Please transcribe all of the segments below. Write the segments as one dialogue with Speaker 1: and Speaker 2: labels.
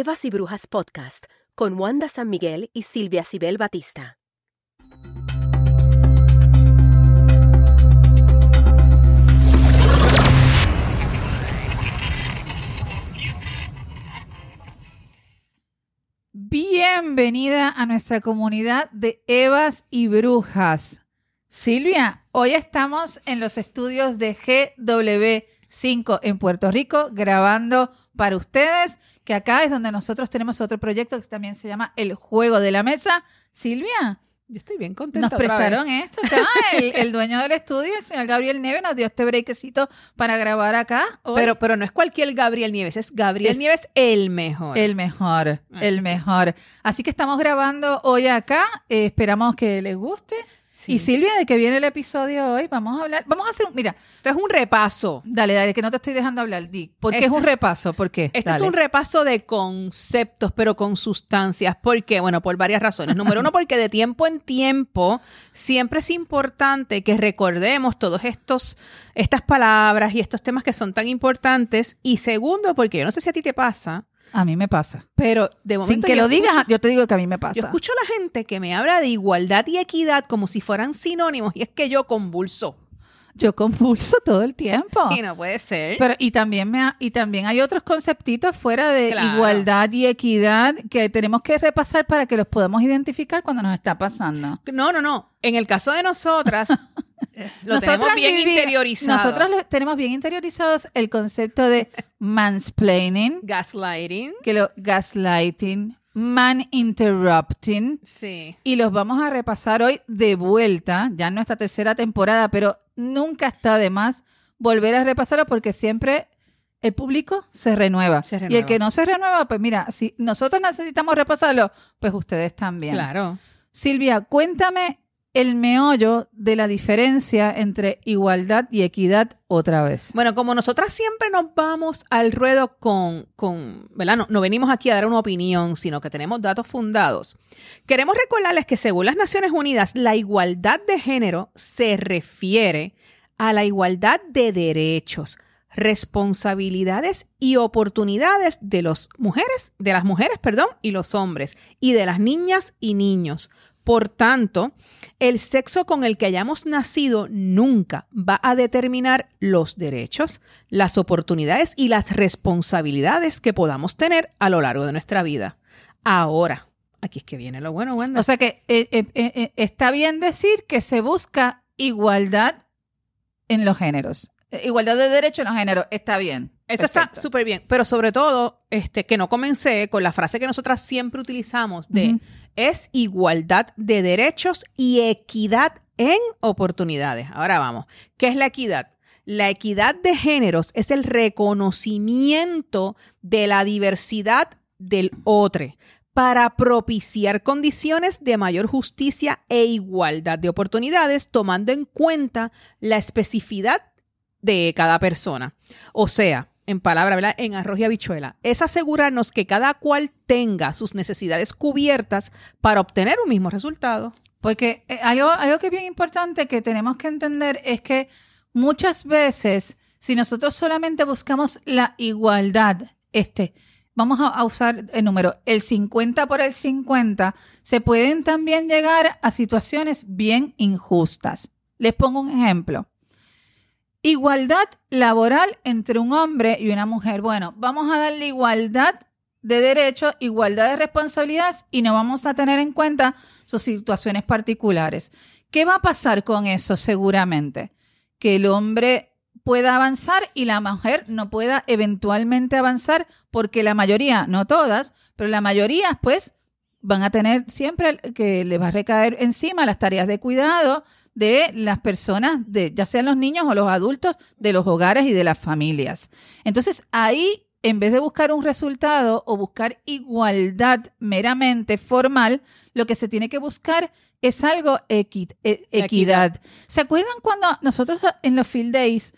Speaker 1: Evas y Brujas Podcast con Wanda San Miguel y Silvia Cibel Batista.
Speaker 2: Bienvenida a nuestra comunidad de Evas y Brujas. Silvia, hoy estamos en los estudios de GW5 en Puerto Rico grabando para ustedes, que acá es donde nosotros tenemos otro proyecto que también se llama El Juego de la Mesa. Silvia,
Speaker 3: Yo estoy bien contenta.
Speaker 2: nos
Speaker 3: otra vez.
Speaker 2: prestaron esto acá. El, el dueño del estudio, el señor Gabriel Neve, nos dio este breakcito para grabar acá. hoy.
Speaker 3: Pero, pero no es cualquier Gabriel Nieves, es Gabriel
Speaker 2: Es
Speaker 3: Nieves el mejor.
Speaker 2: El mejor,
Speaker 3: Así
Speaker 2: el mejor. Así que estamos grabando hoy acá. eh, esperamos que les guste.
Speaker 3: Sí.
Speaker 2: Y Silvia, de que viene el episodio hoy, vamos a hablar. Vamos a hacer un. Mira,
Speaker 3: Esto es un repaso.
Speaker 2: dale, dale, que no te estoy dejando hablar. Di, ¿Por qué es
Speaker 3: Esto-
Speaker 2: un repaso? ¿Por qué?
Speaker 3: Esto es
Speaker 2: Dale.
Speaker 3: un repaso de conceptos, pero con sustancias. ¿Por qué? Bueno, por varias razones. Número uno, porque de tiempo en tiempo siempre es importante que recordemos todos estos, estas palabras y estos temas que son tan importantes. Y segundo, porque yo no sé si a ti te pasa,
Speaker 2: A mí me pasa.
Speaker 3: pero de momento
Speaker 2: Sin que lo digas, yo te digo que a mí me pasa.
Speaker 3: Yo escucho a la gente que me habla de igualdad y equidad como si fueran sinónimos y es que yo convulso.
Speaker 2: Yo convulso todo el tiempo.
Speaker 3: Y no puede ser.
Speaker 2: Pero, y también me ha- y también hay otros conceptitos fuera de
Speaker 3: Claro.
Speaker 2: igualdad y equidad que tenemos que repasar para que los podamos identificar cuando nos está pasando.
Speaker 3: No, no, no. En el caso de nosotras, lo tenemos bien
Speaker 2: vivi-
Speaker 3: interiorizado.
Speaker 2: Nosotros lo- tenemos bien interiorizados el concepto de mansplaining,
Speaker 3: Gaslighting.
Speaker 2: que lo gaslighting, man interrupting,
Speaker 3: Sí.
Speaker 2: y los vamos a repasar hoy de vuelta, ya en nuestra tercera temporada, pero nunca está de más volver a repasarlo porque siempre el público se renueva.
Speaker 3: Se
Speaker 2: Y el
Speaker 3: renueva.
Speaker 2: que no se renueva, pues mira, si nosotros necesitamos repasarlo, pues ustedes también.
Speaker 3: Claro.
Speaker 2: Silvia, cuéntame el meollo de la diferencia entre igualdad y equidad otra vez.
Speaker 3: Bueno, como nosotras siempre nos vamos al ruedo con, con ¿verdad? No, no venimos aquí a dar una opinión, sino que tenemos datos fundados. Queremos recordarles que según las Naciones Unidas, la igualdad de género se refiere a la igualdad de derechos, responsabilidades y oportunidades de las mujeres, de las mujeres, perdón, y los hombres, y de las niñas y niños. Por tanto, el sexo con el que hayamos nacido nunca va a determinar los derechos, las oportunidades y las responsabilidades que podamos tener a lo largo de nuestra vida. Ahora, aquí es que viene lo bueno, Wanda.
Speaker 2: O sea que eh, eh, eh, está bien decir que se busca igualdad en los géneros. Igualdad de derechos en los géneros. Está bien.
Speaker 3: Eso está súper bien, pero sobre todo, este, que no comencé con la frase que nosotras siempre utilizamos de. Es igualdad de derechos y equidad en oportunidades. Ahora vamos, ¿qué es la equidad? La equidad de géneros es el reconocimiento de la diversidad del otro para propiciar condiciones de mayor justicia e igualdad de oportunidades, tomando en cuenta la especificidad de cada persona. O sea, en palabra, ¿verdad? En arroz y habichuela, es asegurarnos que cada cual tenga sus necesidades cubiertas para obtener un mismo resultado.
Speaker 2: Porque eh, algo, algo que es bien importante que tenemos que entender es que muchas veces, si nosotros solamente buscamos la igualdad, este, vamos a, usar el número, el 50 por el 50, se pueden también llegar a situaciones bien injustas. Les pongo un ejemplo. Igualdad laboral entre un hombre y una mujer. Bueno, vamos a darle igualdad de derechos, igualdad de responsabilidades y no vamos a tener en cuenta sus situaciones particulares. ¿Qué va a pasar con eso seguramente? Que el hombre pueda avanzar y la mujer no pueda eventualmente avanzar porque la mayoría, no todas, pero la mayoría pues van a tener siempre que le va a recaer encima las tareas de cuidado de las personas, de, ya sean los niños o los adultos, de los hogares y de las familias. Entonces ahí en vez de buscar un resultado o buscar igualdad meramente formal, lo que se tiene que buscar es algo equi- e- equidad. ¿Se acuerdan cuando nosotros en los field days,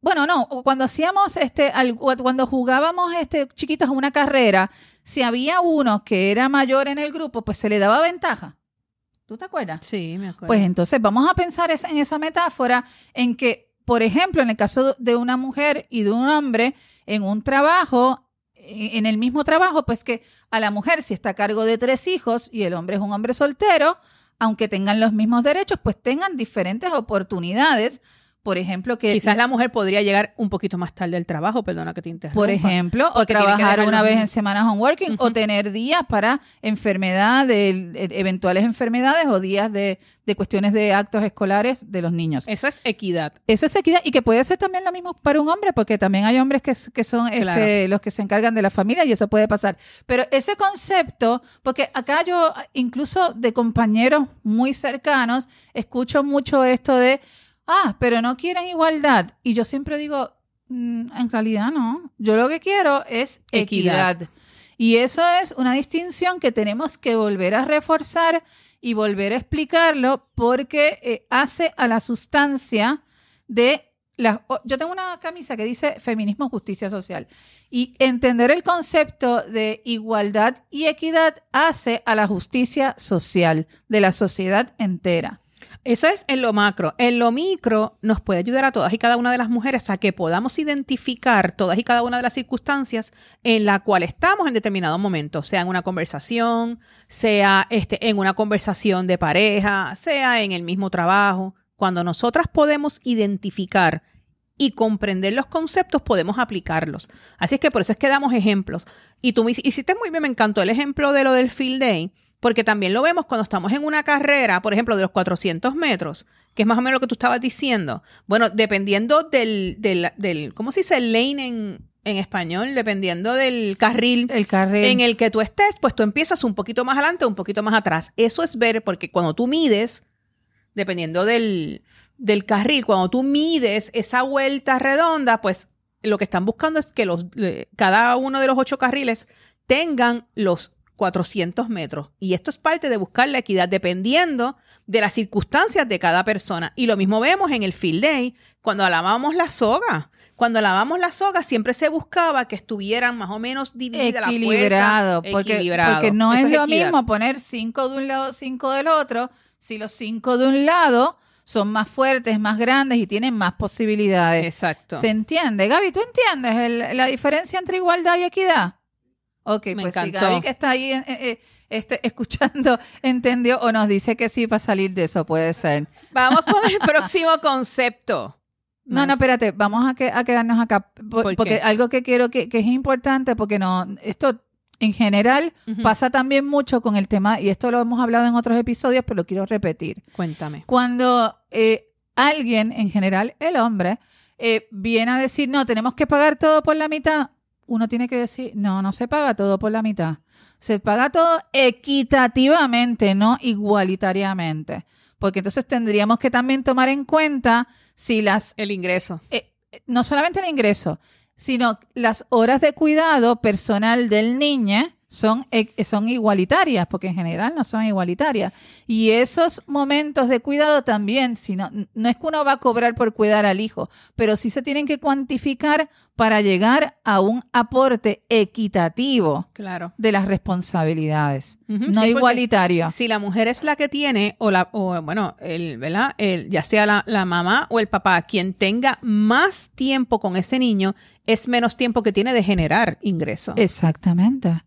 Speaker 2: bueno, no, cuando hacíamos este, cuando jugábamos este chiquitos a una carrera, si había uno que era mayor en el grupo, pues se le daba ventaja. ¿Tú te acuerdas?
Speaker 3: Sí, me acuerdo.
Speaker 2: Pues entonces vamos a pensar en esa metáfora en que, por ejemplo, en el caso de una mujer y de un hombre en un trabajo, en el mismo trabajo, pues que a la mujer si está a cargo de tres hijos y el hombre es un hombre soltero, aunque tengan los mismos derechos, pues tengan diferentes oportunidades por ejemplo, que...
Speaker 3: Quizás la mujer podría llegar un poquito más tarde al trabajo, perdona que te interrumpa.
Speaker 2: Por ejemplo, o trabajar una vez en semana home working, o tener días para enfermedad, de, eventuales enfermedades o días de, cuestiones de actos escolares de los niños.
Speaker 3: Eso es equidad.
Speaker 2: Eso es equidad y que puede ser también lo mismo para un hombre, porque también hay hombres que, son este, los que se encargan de la familia y eso puede pasar. Pero ese concepto, porque acá yo, incluso de compañeros muy cercanos, escucho mucho esto de ah, pero no quieren igualdad. Y yo siempre digo, mm, en realidad no. Yo lo que quiero es equidad. Y eso es una distinción que tenemos que volver a reforzar y volver a explicarlo porque eh, hace a la sustancia de la, yo tengo una camisa que dice feminismo, justicia social. Y entender el concepto de igualdad y equidad hace a la justicia social de la sociedad entera.
Speaker 3: Eso es en lo macro. En lo micro nos puede ayudar a todas y cada una de las mujeres a que podamos identificar todas y cada una de las circunstancias en la cual estamos en determinado momento, sea en una conversación, sea este, en una conversación de pareja, sea en el mismo trabajo. Cuando nosotras podemos identificar y comprender los conceptos, podemos aplicarlos. Así es que por eso es que damos ejemplos. Y tú me hiciste muy bien, me encantó el ejemplo de lo del field day porque también lo vemos cuando estamos en una carrera, por ejemplo, de los 400 metros, que es más o menos lo que tú estabas diciendo. Bueno, dependiendo del, del, del ¿cómo se dice? lane en, en español, dependiendo del carril,
Speaker 2: el carril
Speaker 3: en el que tú estés, pues tú empiezas un poquito más adelante o un poquito más atrás. Eso es ver, porque cuando tú mides, dependiendo del, del carril, cuando tú mides esa vuelta redonda, pues lo que están buscando es que los, eh, cada uno de los ocho carriles tengan los 400 metros. Y esto es parte de buscar la equidad dependiendo de las circunstancias de cada persona. Y lo mismo vemos en el field day cuando lavamos la soga. Cuando lavamos la soga siempre se buscaba que estuvieran más o menos divididas la fuerza.
Speaker 2: Porque, porque no es, lo mismo poner cinco de un lado, cinco del otro. Si los cinco de un lado son más fuertes, más grandes y tienen más posibilidades.
Speaker 3: Exacto.
Speaker 2: ¿Se entiende? Gaby, ¿tú entiendes la diferencia entre igualdad y equidad? Ok, Me pues encantó. si Gaby que está ahí eh, eh, este, escuchando entendió o nos dice que sí para salir de eso, puede ser.
Speaker 3: Vamos con el próximo concepto.
Speaker 2: No, no, espérate, vamos a, que, a quedarnos acá, porque algo que quiero que, que, es importante, porque no, esto en general pasa también mucho con el tema, y esto lo hemos hablado en otros episodios, pero lo quiero repetir.
Speaker 3: Cuéntame.
Speaker 2: Cuando eh, alguien, en general el hombre, viene a decir, no, tenemos que pagar todo por la mitad, uno tiene que decir, no, no se paga todo por la mitad. Se paga todo equitativamente, no igualitariamente. Porque entonces tendríamos que también tomar en cuenta si las...
Speaker 3: El ingreso.
Speaker 2: Eh, no solamente el ingreso, sino las horas de cuidado personal del niño son, e, son igualitarias, porque en general no son igualitarias. Y esos momentos de cuidado también, si no, no es que uno va a cobrar por cuidar al hijo, pero sí se tienen que cuantificar para llegar a un aporte equitativo
Speaker 3: claro.
Speaker 2: de las responsabilidades, no igualitario.
Speaker 3: Si la mujer es la que tiene, o la, o bueno, el, ¿verdad? El, ya sea la, la mamá o el papá, quien tenga más tiempo con ese niño, es menos tiempo que tiene de generar ingreso.
Speaker 2: Exactamente.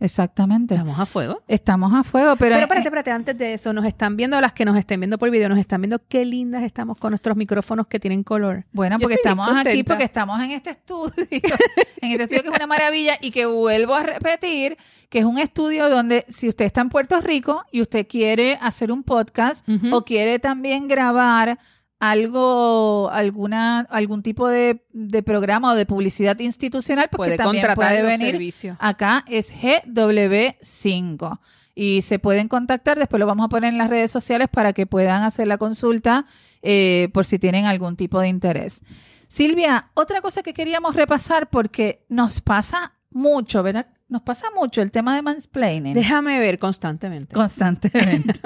Speaker 2: Exactamente.
Speaker 3: Estamos a fuego.
Speaker 2: Estamos a fuego, pero...
Speaker 3: Pero espérate, espérate, antes de eso, nos están viendo, las que nos estén viendo por video, nos están viendo qué lindas estamos con nuestros micrófonos que tienen color.
Speaker 2: Bueno, porque estamos aquí, porque estamos en este estudio, en este estudio que es una maravilla y que vuelvo a repetir, que es un estudio donde si usted está en Puerto Rico y usted quiere hacer un podcast o quiere también grabar algo, alguna, algún tipo de, programa o de publicidad institucional, porque también puede venir acá, es GW5. Y se pueden contactar, después lo vamos a poner en las redes sociales para que puedan hacer la consulta eh, por si tienen algún tipo de interés. Silvia, otra cosa que queríamos repasar porque nos pasa mucho, ¿verdad? Nos pasa mucho el tema de mansplaining.
Speaker 3: Déjame ver constantemente.
Speaker 2: Constantemente.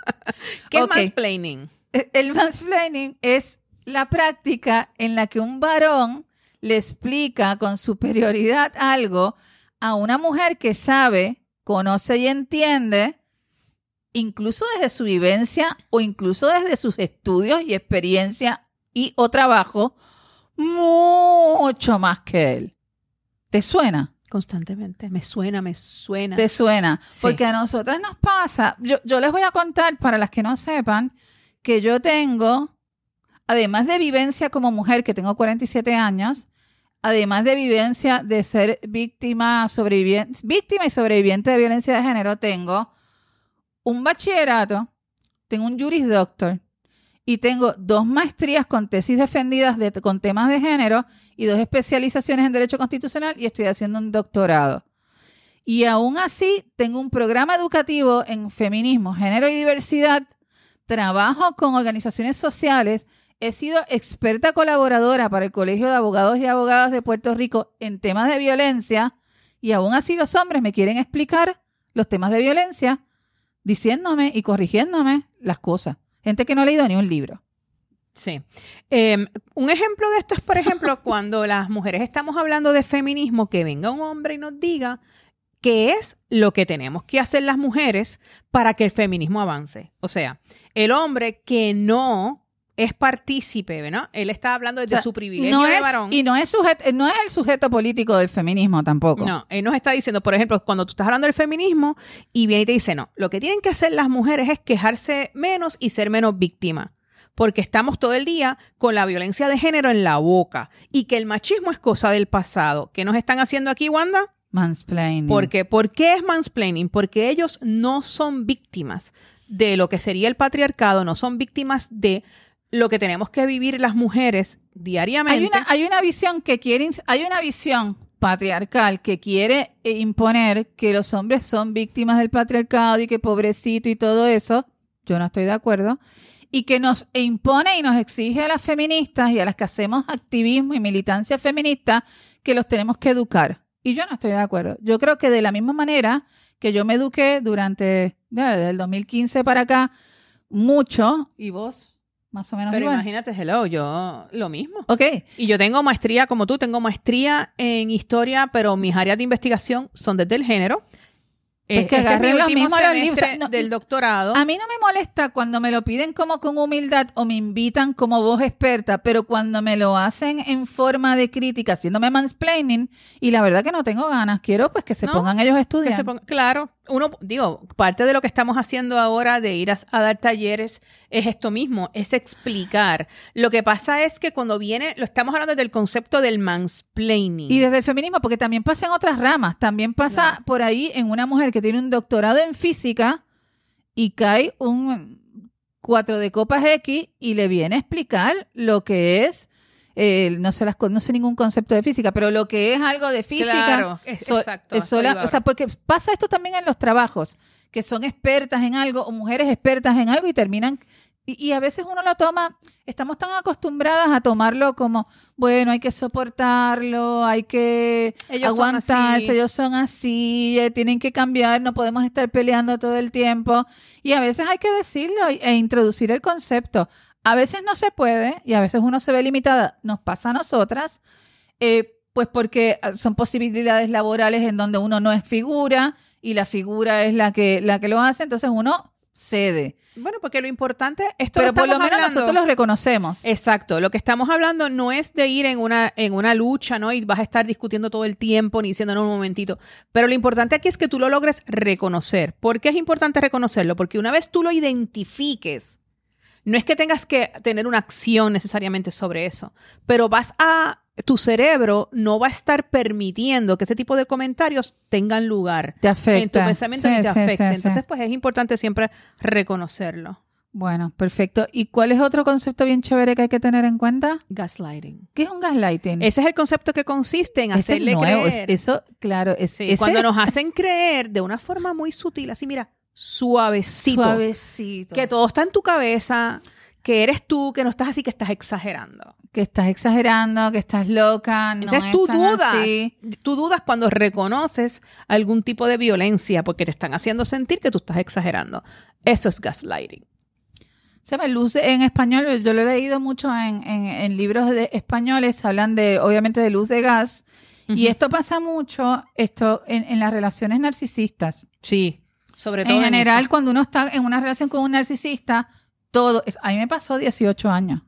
Speaker 3: ¿Qué es mansplaining?
Speaker 2: el mansplaining es la práctica en la que un varón le explica con superioridad algo a una mujer que sabe, conoce y entiende, incluso desde su vivencia o incluso desde sus estudios y experiencia y o trabajo, mucho más que él. ¿Te suena?
Speaker 3: Constantemente. Me suena, me suena.
Speaker 2: ¿Te suena?
Speaker 3: Sí.
Speaker 2: Porque a nosotras nos pasa, yo, yo les voy a contar, para las que no sepan, que yo tengo, además de vivencia como mujer, que tengo 47 años, además de vivencia de ser víctima, sobreviviente, víctima y sobreviviente de violencia de género, tengo un bachillerato, tengo un Juris Doctor y tengo dos maestrías con tesis defendidas de- con temas de género y dos especializaciones en Derecho Constitucional y estoy haciendo un doctorado. Y aún así tengo un programa educativo en feminismo, género y diversidad, trabajo con organizaciones sociales, he sido experta colaboradora para el Colegio de Abogados y Abogadas de Puerto Rico en temas de violencia y aún así los hombres me quieren explicar los temas de violencia diciéndome y corrigiéndome las cosas. Gente que no ha leído ni un libro.
Speaker 3: Sí. Eh, un ejemplo de esto es, por ejemplo, cuando las mujeres estamos hablando de feminismo, que venga un hombre y nos diga qué es lo que tenemos que hacer las mujeres para que el feminismo avance. O sea, el hombre que no es partícipe, ¿verdad? Él está hablando desde
Speaker 2: O sea,
Speaker 3: su privilegio
Speaker 2: no
Speaker 3: de
Speaker 2: es,
Speaker 3: varón.
Speaker 2: y no es, sujet- no es el sujeto político del feminismo tampoco.
Speaker 3: No, él nos está diciendo, por ejemplo, cuando tú estás hablando del feminismo y viene y te dice, no, lo que tienen que hacer las mujeres es quejarse menos y ser menos víctimas. Porque estamos todo el día con la violencia de género en la boca y que el machismo es cosa del pasado. ¿Qué nos están haciendo aquí, Wanda?
Speaker 2: Mansplaining.
Speaker 3: Porque, ¿Por qué es mansplaining? Porque ellos no son víctimas de lo que sería el patriarcado, no son víctimas de lo que tenemos que vivir las mujeres diariamente.
Speaker 2: Hay una, hay una visión que quiere, ins- hay una visión patriarcal que quiere eh, imponer que los hombres son víctimas del patriarcado y que pobrecito y todo eso. Yo no estoy de acuerdo. Y que nos impone y nos exige a las feministas y a las que hacemos activismo y militancia feminista que los tenemos que educar. Y yo no estoy de acuerdo. Yo creo que de la misma manera que yo me eduqué durante, desde el 2015 para acá, mucho, y vos, más o menos
Speaker 3: Pero
Speaker 2: igual.
Speaker 3: imagínate, hello, yo lo mismo.
Speaker 2: Ok,
Speaker 3: Y yo tengo maestría, como tú, tengo maestría en historia, pero mis áreas de investigación son desde el género.
Speaker 2: Pues
Speaker 3: Eh,
Speaker 2: que
Speaker 3: este es mi
Speaker 2: los libros. O sea, no-
Speaker 3: del doctorado.
Speaker 2: A mí no me molesta cuando me lo piden como con humildad o me invitan como voz experta, pero cuando me lo hacen en forma de crítica, haciéndome mansplaining, y la verdad que no tengo ganas, quiero pues que se
Speaker 3: No,
Speaker 2: pongan ellos a
Speaker 3: que
Speaker 2: estudiar.
Speaker 3: se ponga- claro, uno, digo, parte de lo que estamos haciendo ahora de ir a, a dar talleres es esto mismo, es explicar. Lo que pasa es que cuando viene, lo estamos hablando del concepto del mansplaining.
Speaker 2: Y desde el feminismo, porque también pasa en otras ramas, también pasa por ahí en una mujer que tiene un doctorado en física y cae un 4 de copas X y le viene a explicar lo que es, eh, no, sé las, no sé ningún concepto de física, pero lo que es algo de física.
Speaker 3: Claro, es-
Speaker 2: So-
Speaker 3: exacto.
Speaker 2: es sola- o sea, porque pasa esto también en los trabajos, que son expertas en algo o mujeres expertas en algo y terminan... Y, y a veces uno lo toma, estamos tan acostumbradas a tomarlo como, bueno, hay que soportarlo, hay que
Speaker 3: Ellos
Speaker 2: aguantarse, ellos son así, eh, tienen que cambiar, no podemos estar peleando todo el tiempo. Y a veces hay que decirlo e introducir el concepto. A veces no se puede y a veces uno se ve limitada. Nos pasa a nosotras, eh, pues porque ah, son posibilidades laborales en donde uno no es figura y la figura es la que, la que lo hace, entonces uno cede.
Speaker 3: Bueno, porque lo importante, esto
Speaker 2: Pero por lo menos
Speaker 3: hablando-
Speaker 2: nosotros lo reconocemos.
Speaker 3: Exacto, lo que estamos hablando no es de ir en una, en una lucha, ¿no? Y vas a estar discutiendo todo el tiempo, ni diciendo, no, un momentito. Pero lo importante aquí es que tú lo logres reconocer. ¿Por qué es importante reconocerlo? Porque una vez tú lo identifiques, no es que tengas que tener una acción necesariamente sobre eso, pero vas a, tu cerebro no va a estar permitiendo que ese tipo de comentarios tengan lugar
Speaker 2: Te
Speaker 3: en tu
Speaker 2: afecta.
Speaker 3: pensamiento
Speaker 2: Sí,
Speaker 3: y te
Speaker 2: sí,
Speaker 3: afecte.
Speaker 2: sí, sí.
Speaker 3: Entonces, pues es importante siempre reconocerlo.
Speaker 2: Bueno, perfecto. ¿Y cuál es otro concepto bien chévere que hay que tener en cuenta?
Speaker 3: Gaslighting.
Speaker 2: ¿Qué es un gaslighting?
Speaker 3: Ese es el concepto que consiste en
Speaker 2: Ese es
Speaker 3: hacerle
Speaker 2: nuevo.
Speaker 3: creer.
Speaker 2: Eso, claro, es
Speaker 3: Sí,
Speaker 2: ese
Speaker 3: cuando nos hacen creer de una forma muy sutil, así mira, suavecito,
Speaker 2: suavecito.
Speaker 3: que todo está en tu cabeza, que eres tú, que no estás así, que estás exagerando.
Speaker 2: que estás exagerando, que estás loca. No
Speaker 3: Entonces
Speaker 2: es
Speaker 3: tú dudas,
Speaker 2: así.
Speaker 3: tú dudas cuando reconoces algún tipo de violencia porque te están haciendo sentir que tú estás exagerando. Eso es gaslighting.
Speaker 2: Se luz de- en español, yo lo he leído mucho en, en- en libros de españoles, hablan de, obviamente, de luz de gas. Y esto pasa mucho esto en, en las relaciones narcisistas.
Speaker 3: Sí, sobre todo
Speaker 2: En general, cuando uno está en una relación con un narcisista, todo, a mí me pasó 18 años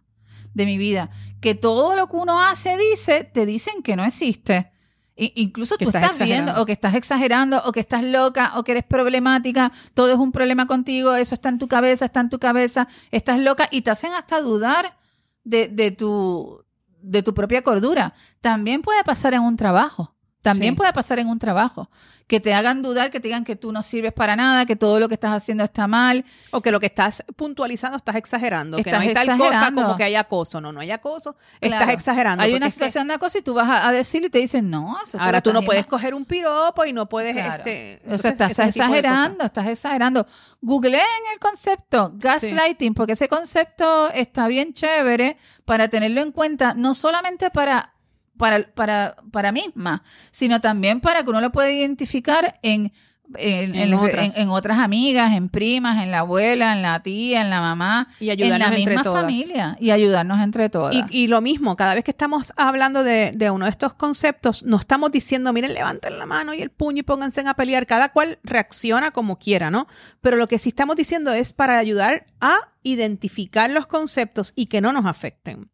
Speaker 2: de mi vida, que todo lo que uno hace, dice, te dicen que no existe. I- incluso tú
Speaker 3: estás
Speaker 2: estás viendo o que estás exagerando o que estás loca o que eres problemática, todo es un problema contigo, eso está en tu cabeza, está en tu cabeza, estás loca y te hacen hasta dudar de, de tu, de tu propia cordura. También puede pasar en un trabajo. También
Speaker 3: Sí.
Speaker 2: puede pasar en un trabajo. Que te hagan dudar, que te digan que tú no sirves para nada, que todo lo que estás haciendo está mal.
Speaker 3: O que lo que estás puntualizando estás exagerando. que no
Speaker 2: Estás
Speaker 3: hay tal cosa
Speaker 2: exagerando.
Speaker 3: como que hay acoso. No, no hay acoso. Estás exagerando.
Speaker 2: Hay una
Speaker 3: es que
Speaker 2: situación de acoso y tú vas a, a decirlo y te dicen, no, eso
Speaker 3: Ahora tú no
Speaker 2: estás
Speaker 3: puedes coger un piropo y no puedes.
Speaker 2: Claro.
Speaker 3: Este,
Speaker 2: o sea, estás exagerando, estás exagerando. Googleen el concepto gaslighting, porque ese concepto está bien chévere para tenerlo en cuenta, no solamente para, para, para, para misma, sino también para que uno lo pueda identificar en, en,
Speaker 3: En
Speaker 2: en-
Speaker 3: otras.
Speaker 2: en- en otras amigas, en primas, en la abuela, en la tía, en la mamá,
Speaker 3: Y
Speaker 2: en la
Speaker 3: ayudarnos entre
Speaker 2: misma
Speaker 3: todas.
Speaker 2: familia y ayudarnos entre todas.
Speaker 3: Y, y lo mismo, cada vez que estamos hablando de, de uno de estos conceptos, no estamos diciendo, miren, levanten la mano y el puño y pónganse a pelear. Cada cual reacciona como quiera, ¿no? Pero lo que sí estamos diciendo es para ayudar a identificar los conceptos y que no nos afecten.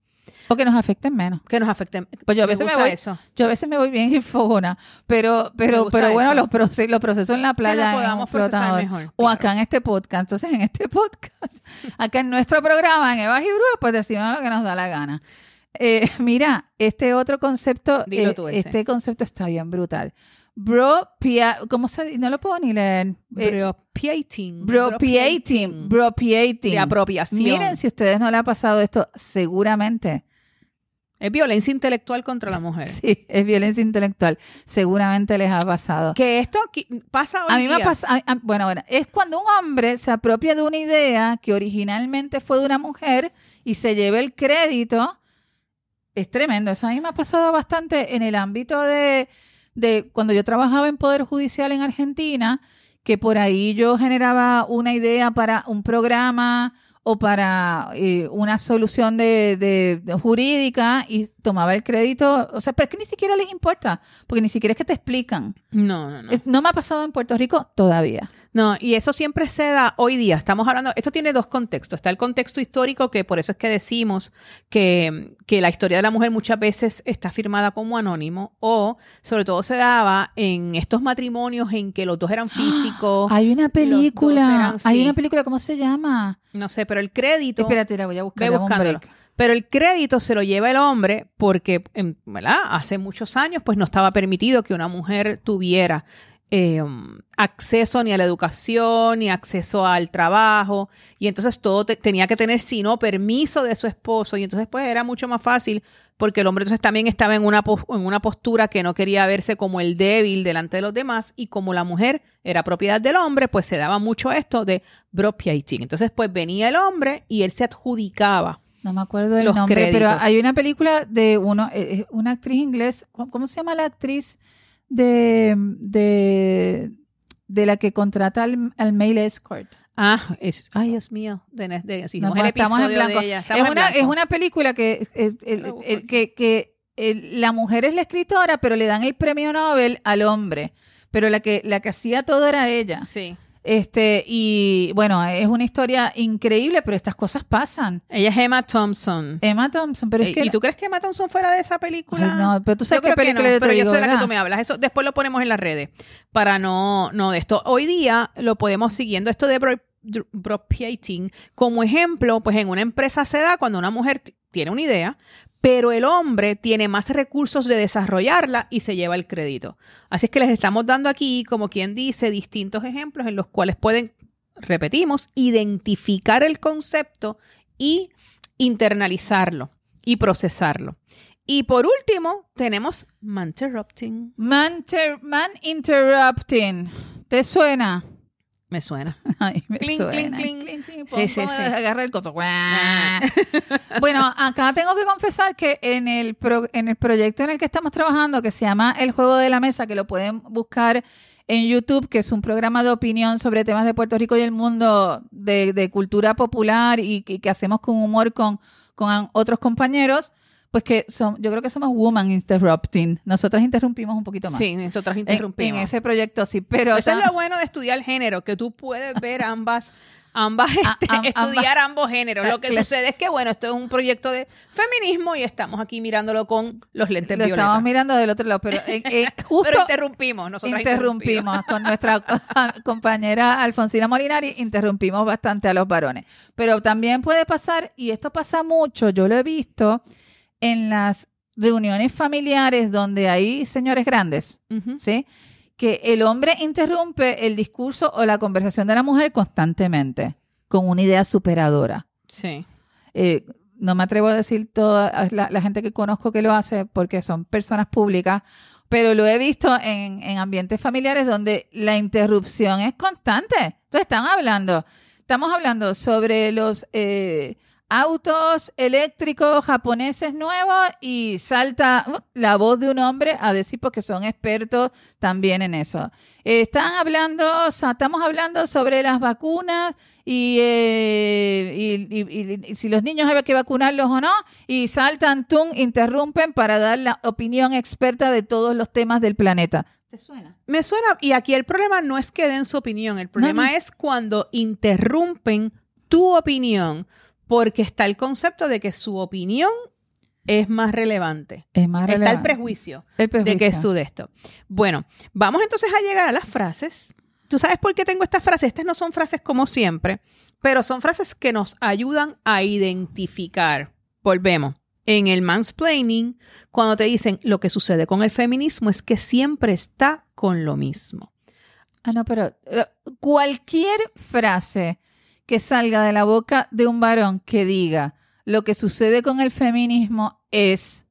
Speaker 2: O que nos afecten menos.
Speaker 3: Que nos afecten.
Speaker 2: Pues yo a veces me, voy,
Speaker 3: eso.
Speaker 2: yo a veces me voy bien fogona, pero, pero, pero bueno,
Speaker 3: eso.
Speaker 2: los, proce- los procesos en la playa un
Speaker 3: podamos procesar mejor,
Speaker 2: o acá en este podcast. Entonces, en este podcast, acá en nuestro programa, en Evas y Brujas, pues decimos lo que nos da la gana. Eh, mira, este otro concepto,
Speaker 3: Dilo
Speaker 2: eh, este concepto está bien brutal. ¿Cómo se? No lo puedo ni leer. Eh,
Speaker 3: Bropiating.
Speaker 2: Bropiating, bropiating.
Speaker 3: De apropiación.
Speaker 2: Miren, si ustedes no le ha pasado esto, seguramente
Speaker 3: Es violencia intelectual contra la mujer.
Speaker 2: Sí, es violencia intelectual. Seguramente les ha pasado.
Speaker 3: Que esto pasa hoy
Speaker 2: A mí me
Speaker 3: día.
Speaker 2: pasa, a- a- bueno, bueno, es cuando un hombre se apropia de una idea que originalmente fue de una mujer y se lleva el crédito. Es tremendo. Eso a mí me ha pasado bastante en el ámbito de, de cuando yo trabajaba en Poder Judicial en Argentina, que por ahí yo generaba una idea para un programa o para eh, una solución de, de- de jurídica y tomaba el crédito. O sea, pero es que ni siquiera les importa, porque ni siquiera es que te explican.
Speaker 3: No, no, no.
Speaker 2: Es- no me ha pasado en Puerto Rico todavía.
Speaker 3: No, y eso siempre se da hoy día. Estamos hablando, esto tiene dos contextos. Está el contexto histórico, que por eso es que decimos que, que la historia de la mujer muchas veces está firmada como anónimo, o sobre todo se daba en estos matrimonios en que los dos eran físicos.
Speaker 2: Hay una película.
Speaker 3: eran,
Speaker 2: Hay una película, ¿cómo se llama?
Speaker 3: No sé, pero el crédito.
Speaker 2: Espérate, la voy a buscar.
Speaker 3: Ve buscándolo. Pero el crédito se lo lleva el hombre porque, ¿verdad? Hace muchos años, pues no estaba permitido que una mujer tuviera eh, um, acceso ni a la educación, ni acceso al trabajo. Y entonces todo te- tenía que tener, si no, permiso de su esposo. Y entonces, pues era mucho más fácil porque el hombre entonces también estaba en una, en una postura que no quería verse como el débil delante de los demás. Y como la mujer era propiedad del hombre, pues se daba mucho esto de bropiating. Entonces, pues venía el hombre y él se adjudicaba.
Speaker 2: No me acuerdo del nombre, pero hay una película de uno, eh, eh, una actriz inglés. ¿Cómo, cómo se llama la actriz de, de, de la que contrata al, al male escort?
Speaker 3: Ah, es, ay, Dios mío. De, de, si
Speaker 2: No,
Speaker 3: vimos el
Speaker 2: estamos en
Speaker 3: de
Speaker 2: blanco. Es
Speaker 3: en
Speaker 2: una,
Speaker 3: blanco.
Speaker 2: es una película que, es- el- el- que, que la mujer es la escritora, pero le dan el premio Nobel al hombre. Pero la que, la que hacía todo era ella.
Speaker 3: Sí.
Speaker 2: Este, y bueno, es una historia increíble, pero estas cosas pasan.
Speaker 3: Ella es Emma Thompson.
Speaker 2: Emma Thompson, pero es
Speaker 3: Eh,
Speaker 2: que.
Speaker 3: ¿Y tú crees que Emma Thompson fuera de esa película?
Speaker 2: Ay, no, pero tú sabes
Speaker 3: yo creo
Speaker 2: qué
Speaker 3: que no,
Speaker 2: película yo te
Speaker 3: pero yo sé de la que tú me hablas. Eso después lo ponemos en las redes para no, no de esto. Hoy día lo podemos siguiendo esto de bropiating como ejemplo, pues en una empresa se da cuando una mujer tiene una idea, pero el hombre tiene más recursos de desarrollarla y se lleva el crédito. Así es que les estamos dando aquí, como quien dice, distintos ejemplos en los cuales pueden, repetimos, identificar el concepto y internalizarlo y procesarlo. Y por último, tenemos.
Speaker 2: Man, ter- man interrupting. ¿Te suena?
Speaker 3: Me suena.
Speaker 2: Ay, me suena.
Speaker 3: Sí, sí, sí.
Speaker 2: Agarra el coto.
Speaker 3: Ah.
Speaker 2: bueno, acá tengo que confesar que en el, pro- en el proyecto en el que estamos trabajando, que se llama El Juego de la Mesa, que lo pueden buscar en YouTube, que es un programa de opinión sobre temas de Puerto Rico y el mundo de, de cultura popular y, que- que hacemos con humor con, con otros compañeros, pues que son, yo creo que somos Woman Interrupting. Nosotras interrumpimos un poquito más.
Speaker 3: Sí, nosotras interrumpimos.
Speaker 2: en ese proyecto sí, pero
Speaker 3: Eso es lo bueno de estudiar género, que tú puedes ver ambas ambas
Speaker 2: A-
Speaker 3: este,
Speaker 2: am-
Speaker 3: estudiar ambos géneros. Lo que sucede es que, bueno, esto es un proyecto de feminismo y estamos aquí mirándolo con los lentes
Speaker 2: Lo
Speaker 3: violetas.
Speaker 2: estamos mirando del otro lado, pero eh, eh, justo
Speaker 3: Pero interrumpimos, nosotros
Speaker 2: interrumpimos con nuestra compañera Alfonsina Molinari, interrumpimos bastante a los varones. Pero también puede pasar, y esto pasa mucho, yo lo he visto en las reuniones familiares donde hay señores grandes. ¿sí? Que el hombre interrumpe el discurso o la conversación de la mujer constantemente, con una idea superadora.
Speaker 3: Sí.
Speaker 2: Eh, no me atrevo a decir toda la, la gente que conozco que lo hace porque son personas públicas, pero lo he visto en, en ambientes familiares donde la interrupción es constante. Entonces están hablando, estamos hablando sobre los eh, autos eléctricos japoneses nuevos y salta uh, la voz de un hombre a decir porque son expertos también en eso. Están hablando, o sea, estamos hablando sobre las vacunas y, eh, y- y- y- si los niños hay que vacunarlos o no, y saltan, tum, interrumpen para dar la opinión experta de todos los temas del planeta. ¿Te suena?
Speaker 3: Me suena, y aquí el problema no es que den su opinión, el problema
Speaker 2: no.
Speaker 3: es cuando interrumpen tu opinión, porque está el concepto de que su opinión es más relevante.
Speaker 2: Es más
Speaker 3: Está el
Speaker 2: relevante.
Speaker 3: prejuicio.
Speaker 2: El
Speaker 3: de que es
Speaker 2: prejuicio.
Speaker 3: su de esto. Bueno, vamos entonces a llegar a las frases. ¿Tú sabes por qué tengo estas frases? Estas no son frases como siempre, pero son frases que nos ayudan a identificar. Volvemos. En el mansplaining, cuando te dicen lo que sucede con el feminismo es que siempre está con lo mismo.
Speaker 2: Ah, no, pero eh, cualquier frase que salga de la boca de un varón que diga lo que sucede con el feminismo es,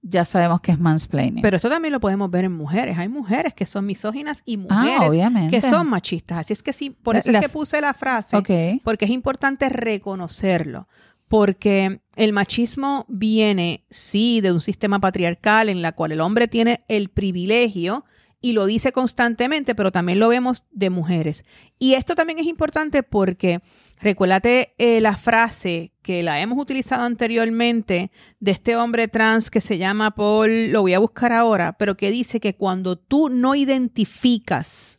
Speaker 2: ya sabemos que es mansplaining.
Speaker 3: Pero esto también lo podemos ver en mujeres. Hay mujeres que son misóginas y
Speaker 2: ah,
Speaker 3: mujeres que son machistas. Así es que sí, por eso
Speaker 2: la-
Speaker 3: es que puse la frase. Porque es importante reconocerlo, porque el machismo viene, sí, de un sistema patriarcal en la cual el hombre tiene el privilegio y lo dice constantemente, pero también lo vemos de mujeres. Y esto también es importante porque, recuérdate eh, la frase que la hemos utilizado anteriormente de este hombre trans que se llama Paul, lo voy a buscar ahora, pero que dice que cuando tú no identificas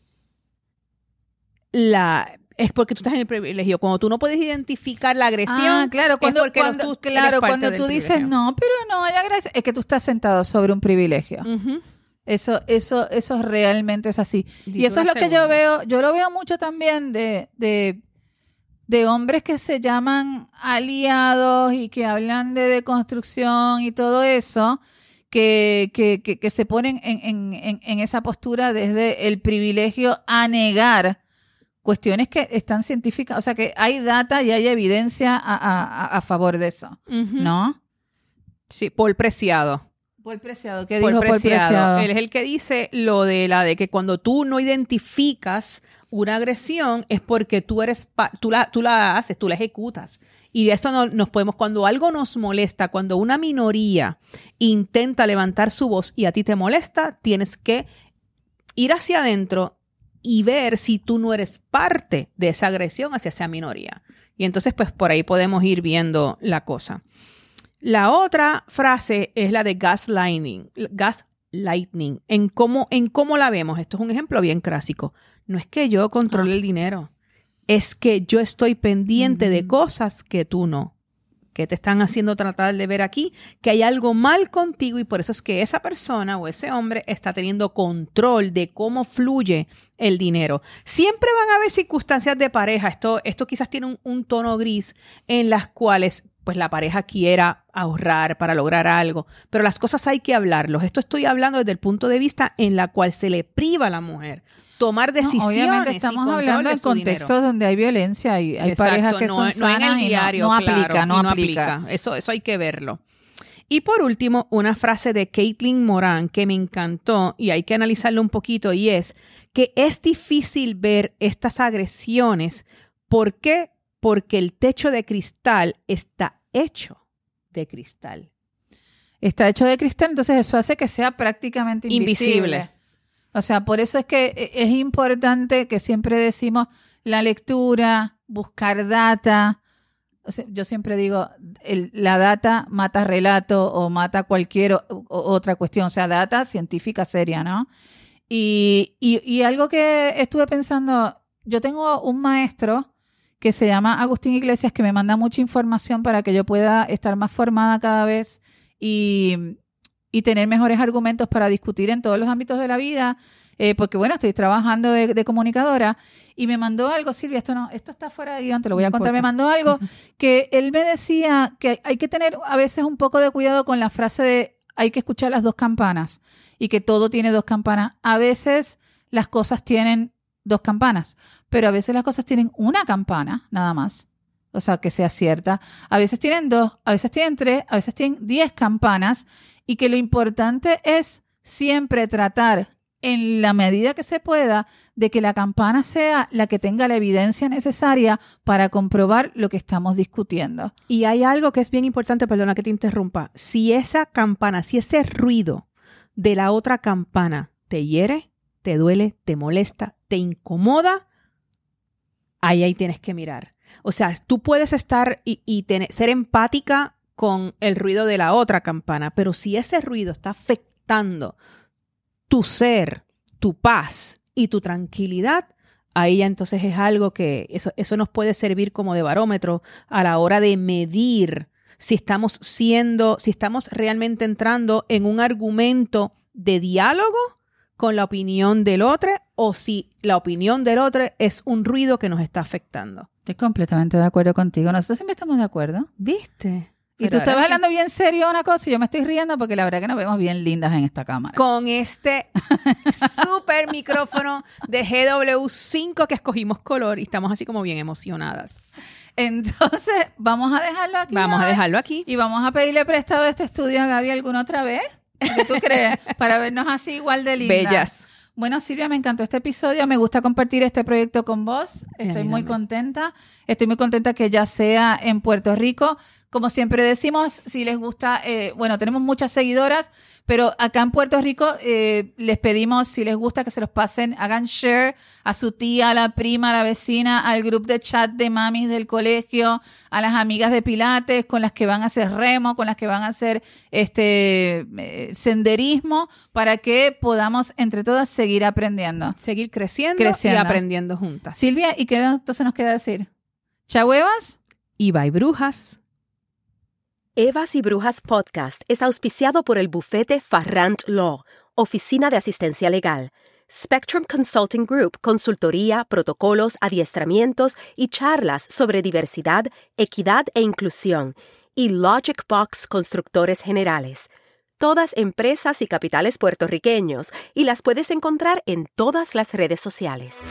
Speaker 3: la es porque tú estás en el privilegio. Cuando tú no puedes identificar la agresión,
Speaker 2: Ah, claro, cuando,
Speaker 3: porque
Speaker 2: cuando-
Speaker 3: tú
Speaker 2: claro, cuando dices
Speaker 3: privilegio.
Speaker 2: no, pero no hay agresión, es que tú estás sentado sobre un privilegio. Eso, eso, eso realmente es así.
Speaker 3: Dito
Speaker 2: y eso es lo que yo veo, yo lo veo mucho también de, de, de hombres que se llaman aliados y que hablan de deconstrucción y todo eso, que, que, que, que se ponen en, en, en, esa postura desde el privilegio a negar cuestiones que están científicas, o sea que hay data y hay evidencia a, a- a- favor de eso. ¿no?
Speaker 3: Sí, Paul Preciado.
Speaker 2: Paul Preciado, ¿qué dijo Paul
Speaker 3: Preciado.
Speaker 2: Preciado?
Speaker 3: Él es el que dice lo de la de que cuando tú no identificas una agresión es porque tú eres tú la tú la haces, tú la ejecutas. Y de eso no, nos podemos cuando algo nos molesta, cuando una minoría intenta levantar su voz y a ti te molesta, tienes que ir hacia adentro y ver si tú no eres parte de esa agresión hacia esa minoría. Y entonces pues por ahí podemos ir viendo la cosa. La otra frase es la de gaslighting, gaslighting, en cómo, en cómo la vemos. Esto es un ejemplo bien clásico. No es que yo controle el dinero, es que yo estoy pendiente de
Speaker 2: Mm.
Speaker 3: cosas que tú no, que te están haciendo tratar de ver aquí, que hay algo mal contigo y por eso es que esa persona o ese hombre está teniendo control de cómo fluye el dinero. Siempre van a haber circunstancias de pareja, esto, esto quizás tiene un, un tono gris en las cuales pues la pareja quiera ahorrar para lograr algo, pero las cosas hay que hablarlos. Esto estoy hablando desde el punto de vista en la cual se le priva a la mujer tomar
Speaker 2: No,
Speaker 3: decisiones.
Speaker 2: obviamente
Speaker 3: y
Speaker 2: estamos hablando en
Speaker 3: dinero.
Speaker 2: contextos donde hay violencia y hay
Speaker 3: Exacto,
Speaker 2: parejas que
Speaker 3: no,
Speaker 2: son
Speaker 3: no
Speaker 2: sanas
Speaker 3: en el
Speaker 2: y no-
Speaker 3: diario,
Speaker 2: no,
Speaker 3: claro,
Speaker 2: aplica, no,
Speaker 3: y
Speaker 2: aplica.
Speaker 3: Eso, eso hay que verlo. Y por último, una frase de Caitlin Moran que me encantó y hay que analizarlo un poquito y es que es difícil ver estas agresiones. ¿Por qué? Porque el techo de cristal está hecho de cristal.
Speaker 2: Está hecho de cristal, entonces eso hace que sea prácticamente invisible.
Speaker 3: Invisible.
Speaker 2: O sea, por eso es que e- es importante que siempre decimos la lectura, buscar data. O sea, yo siempre digo, el- la data mata relato o mata cualquier o- o- otra cuestión. O sea, data científica seria, ¿no? Y, y- y algo que estuve pensando, yo tengo un maestro que se llama Agustín Iglesias, que me manda mucha información para que yo pueda estar más formada cada vez y, y tener mejores argumentos para discutir en todos los ámbitos de la vida. eh, porque bueno, estoy trabajando de, de comunicadora y me mandó algo, Silvia, esto no, esto está fuera de guion, te lo voy a
Speaker 3: No
Speaker 2: contar, me mandó algo que él me decía que hay que tener a veces un poco de cuidado con la frase de hay que escuchar las dos campanas y que todo tiene dos campanas. A veces las cosas tienen dos campanas, pero a veces las cosas tienen una campana nada más. O sea, que sea cierta. A veces tienen dos, a veces tienen tres, a veces tienen diez campanas y que lo importante es siempre tratar en la medida que se pueda de que la campana sea la que tenga la evidencia necesaria para comprobar lo que estamos discutiendo.
Speaker 3: Y hay algo que es bien importante, perdona que te interrumpa. Si esa campana, si ese ruido de la otra campana te hiere, te duele, te molesta, te incomoda, ahí ahí tienes que mirar. O sea, tú puedes estar y, y tener- ser empática con el ruido de la otra campana, pero si ese ruido está afectando tu ser, tu paz y tu tranquilidad, ahí ya entonces es algo que eso, eso nos puede servir como de barómetro a la hora de medir si estamos siendo, si estamos realmente entrando en un argumento de diálogo con la opinión del otro o si la opinión del otro es un ruido que nos está afectando.
Speaker 2: Estoy completamente de acuerdo contigo. Nosotros siempre estamos de acuerdo.
Speaker 3: ¿Viste?
Speaker 2: Y tú estabas
Speaker 3: sí.
Speaker 2: hablando bien serio una cosa y yo me estoy riendo porque la verdad que nos vemos bien lindas en esta cámara.
Speaker 3: con este super micrófono de GW5 que escogimos color y estamos así como bien emocionadas.
Speaker 2: Entonces, vamos a dejarlo aquí.
Speaker 3: Vamos a dejarlo aquí.
Speaker 2: Y vamos a pedirle prestado este estudio a Gaby alguna otra vez. ¿Qué tú crees? Para vernos así igual de lindas.
Speaker 3: Bellas.
Speaker 2: Bueno, Silvia, me encantó este episodio. Me gusta compartir este proyecto con vos. Estoy muy contenta. Estoy muy contenta que ya sea en Puerto Rico. Como siempre decimos, si les gusta, eh, bueno, tenemos muchas seguidoras, pero acá en Puerto Rico eh, les pedimos, si les gusta, que se los pasen, hagan share a su tía, a la prima, a la vecina, al grupo de chat de mamis del colegio, a las amigas de Pilates, con las que van a hacer remo, con las que van a hacer este eh, senderismo, para que podamos entre todas seguir aprendiendo.
Speaker 3: Seguir creciendo,
Speaker 2: Creciendo.
Speaker 3: y aprendiendo juntas.
Speaker 2: Silvia, ¿y qué entonces nos queda decir? ¿Chahuevas?
Speaker 3: Y bye brujas.
Speaker 1: Evas y Brujas Podcast es auspiciado por el bufete Farrant Law, Oficina de Asistencia Legal, Spectrum Consulting Group, consultoría, protocolos, adiestramientos y charlas sobre diversidad, equidad e inclusión, y Logic Box Constructores Generales. Todas empresas y capitales puertorriqueños, y las puedes encontrar en todas las redes sociales.